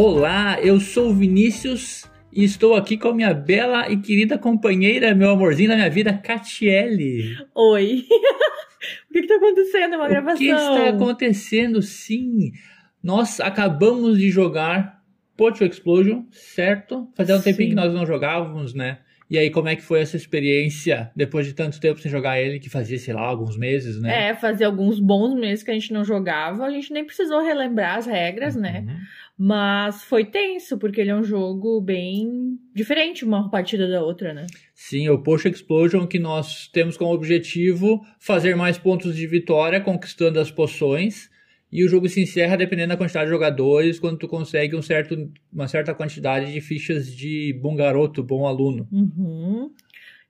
Olá, eu sou o Vinícius e estou aqui com a minha bela e querida companheira, meu amorzinho da minha vida, Catiele. Oi. o que está acontecendo? Uma gravação. O que está acontecendo? Sim, nós acabamos de jogar Pocho Explosion, certo? Fazia um tempinho que nós não jogávamos, né? E aí, como é que foi essa experiência depois de tanto tempo sem jogar ele, que fazia, sei lá, alguns meses, né? É, fazia alguns bons meses que a gente não jogava. A gente nem precisou relembrar as regras, né? uhum. né? Mas foi tenso, porque ele é um jogo bem diferente uma partida da outra, né? Sim, o Post Explosion que nós temos como objetivo fazer mais pontos de vitória, conquistando as poções. E o jogo se encerra dependendo da quantidade de jogadores, quando tu consegue um certo, uma certa quantidade de fichas de bom garoto, bom aluno. Uhum.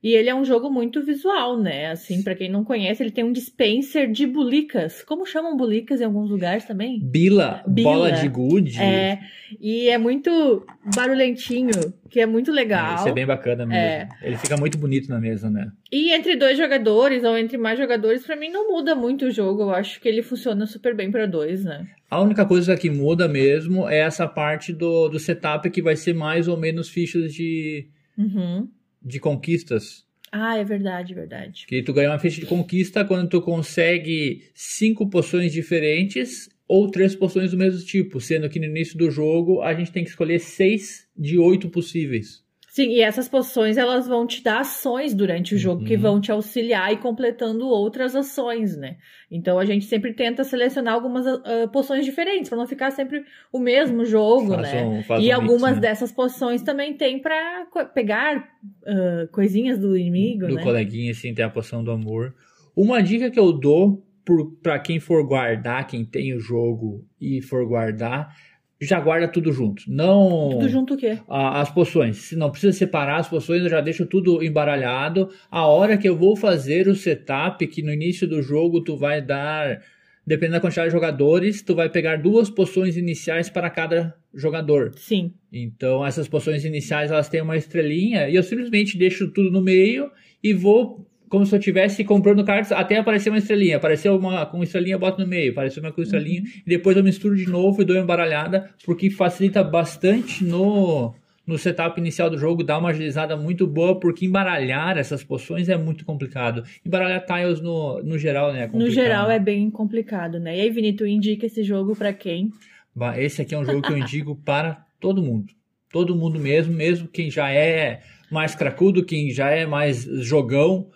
E ele é um jogo muito visual, né? Assim, para quem não conhece, ele tem um dispenser de bulicas. Como chamam bulicas em alguns lugares também? Bila, Bila. bola de gude. É. E é muito barulhentinho, que é muito legal. É, isso é bem bacana mesmo. É. Ele fica muito bonito na mesa, né? E entre dois jogadores ou entre mais jogadores, para mim não muda muito o jogo. Eu acho que ele funciona super bem para dois, né? A única coisa que muda mesmo é essa parte do, do setup que vai ser mais ou menos fichas de. Uhum de conquistas. Ah, é verdade, verdade. Que tu ganha uma ficha de conquista quando tu consegue cinco poções diferentes ou três poções do mesmo tipo, sendo que no início do jogo a gente tem que escolher seis de oito possíveis. Sim, e essas poções elas vão te dar ações durante o jogo uhum. que vão te auxiliar e completando outras ações, né? Então a gente sempre tenta selecionar algumas uh, poções diferentes para não ficar sempre o mesmo jogo, faz né? Um, e um algumas mix, né? dessas poções também tem para pegar uh, coisinhas do inimigo, do né? coleguinha, assim, tem a poção do amor. Uma dica que eu dou para quem for guardar, quem tem o jogo e for guardar, já guarda tudo junto. Não. Tudo junto o quê? as poções. Se não precisa separar as poções, eu já deixo tudo embaralhado. A hora que eu vou fazer o setup, que no início do jogo tu vai dar. Dependendo da quantidade de jogadores, tu vai pegar duas poções iniciais para cada jogador. Sim. Então, essas poções iniciais, elas têm uma estrelinha, e eu simplesmente deixo tudo no meio e vou como se eu estivesse comprando cartas até aparecer uma estrelinha. Apareceu uma com estrelinha, eu boto no meio. Apareceu uma com estrelinha. Uhum. E depois eu misturo de novo e dou uma embaralhada, porque facilita bastante no, no setup inicial do jogo, dá uma agilizada muito boa, porque embaralhar essas poções é muito complicado. Embaralhar tiles no, no geral, né? É no geral é bem complicado, né? E aí, Vini, tu indica esse jogo para quem? Esse aqui é um jogo que eu indico para todo mundo. Todo mundo mesmo, mesmo quem já é mais cracudo, quem já é mais jogão,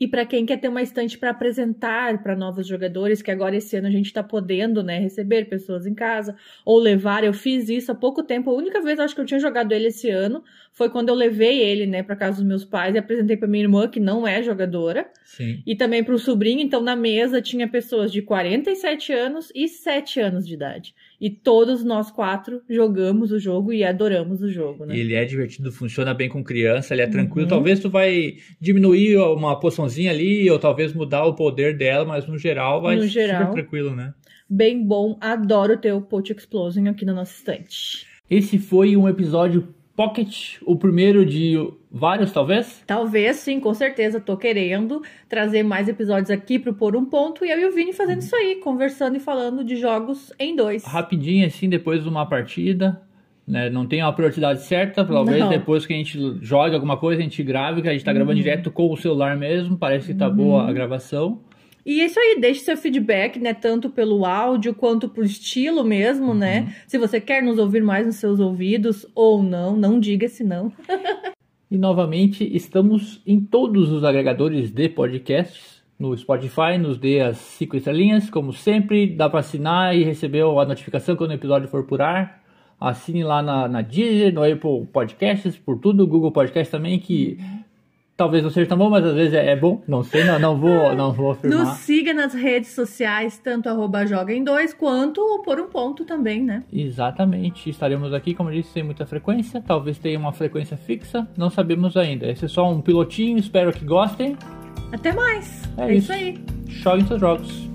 e para quem quer ter uma estante para apresentar para novos jogadores, que agora esse ano a gente está podendo, né, receber pessoas em casa ou levar. Eu fiz isso há pouco tempo. A única vez acho que eu tinha jogado ele esse ano foi quando eu levei ele, né, para casa dos meus pais e apresentei para minha irmã que não é jogadora. Sim. E também para o sobrinho. Então na mesa tinha pessoas de 47 anos e 7 anos de idade. E todos nós quatro jogamos o jogo e adoramos o jogo, né? Ele é divertido, funciona bem com criança, ele é tranquilo. Uhum. Talvez tu vai diminuir uma poçãozinha ali, ou talvez mudar o poder dela, mas no geral vai no geral, super tranquilo, né? Bem bom, adoro ter o Poach Explosion aqui na nossa estante. Esse foi um episódio Pocket, o primeiro de vários, talvez? Talvez, sim, com certeza. Tô querendo trazer mais episódios aqui pro Por um Ponto e eu e o Vini fazendo isso aí, conversando e falando de jogos em dois. Rapidinho, assim, depois de uma partida. Né? Não tem uma prioridade certa, talvez Não. depois que a gente joga alguma coisa, a gente grave, que a gente tá gravando uhum. direto com o celular mesmo, parece que tá uhum. boa a gravação. E é isso aí, deixe seu feedback, né? Tanto pelo áudio quanto pro estilo mesmo, né? uhum. né? Se você quer nos ouvir mais nos seus ouvidos ou não, não diga se não. e novamente, estamos em todos os agregadores de podcasts. No Spotify, nos dê as cinco estrelinhas, como sempre, dá para assinar e receber a notificação quando o episódio for por ar. Assine lá na, na Deezer, no Apple Podcasts, por tudo, Google Podcast também, que uhum. Talvez não seja tão bom, mas às vezes é, é bom. Não sei, não, não vou, não vou afirmar. Nos siga nas redes sociais, tanto arroba joga em dois, quanto por um ponto também, né? Exatamente. Estaremos aqui, como eu disse, sem muita frequência. Talvez tenha uma frequência fixa. Não sabemos ainda. Esse é só um pilotinho. Espero que gostem. Até mais. É, é isso. isso aí. Joguem seus jogos.